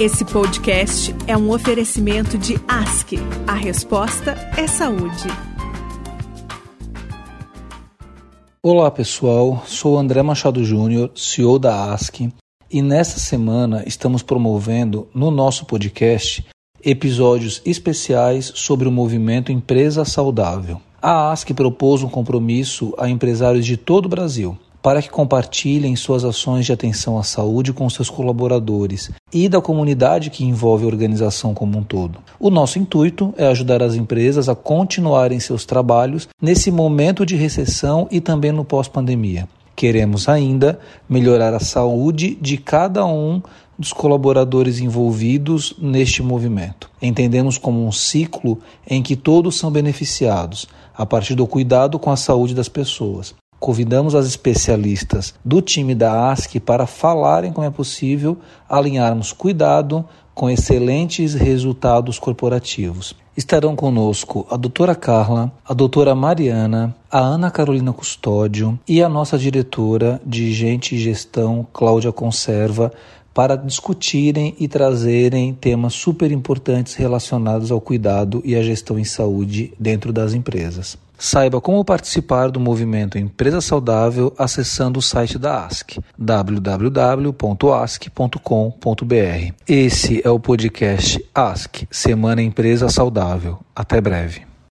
Esse podcast é um oferecimento de ASC. A resposta é saúde. Olá pessoal, sou André Machado Júnior, CEO da ASC, e nesta semana estamos promovendo no nosso podcast episódios especiais sobre o movimento Empresa Saudável. A ASC propôs um compromisso a empresários de todo o Brasil para que compartilhem suas ações de atenção à saúde com seus colaboradores e da comunidade que envolve a organização como um todo. O nosso intuito é ajudar as empresas a continuarem seus trabalhos nesse momento de recessão e também no pós-pandemia. Queremos ainda melhorar a saúde de cada um dos colaboradores envolvidos neste movimento. Entendemos como um ciclo em que todos são beneficiados, a partir do cuidado com a saúde das pessoas. Convidamos as especialistas do time da ASC para falarem como é possível alinharmos cuidado com excelentes resultados corporativos. Estarão conosco a doutora Carla, a doutora Mariana, a Ana Carolina Custódio e a nossa diretora de Gente e Gestão, Cláudia Conserva, para discutirem e trazerem temas super importantes relacionados ao cuidado e à gestão em saúde dentro das empresas. Saiba como participar do movimento Empresa Saudável acessando o site da ASC, www.asc.com.br. Esse é o podcast ASC, Semana Empresa Saudável. Até breve.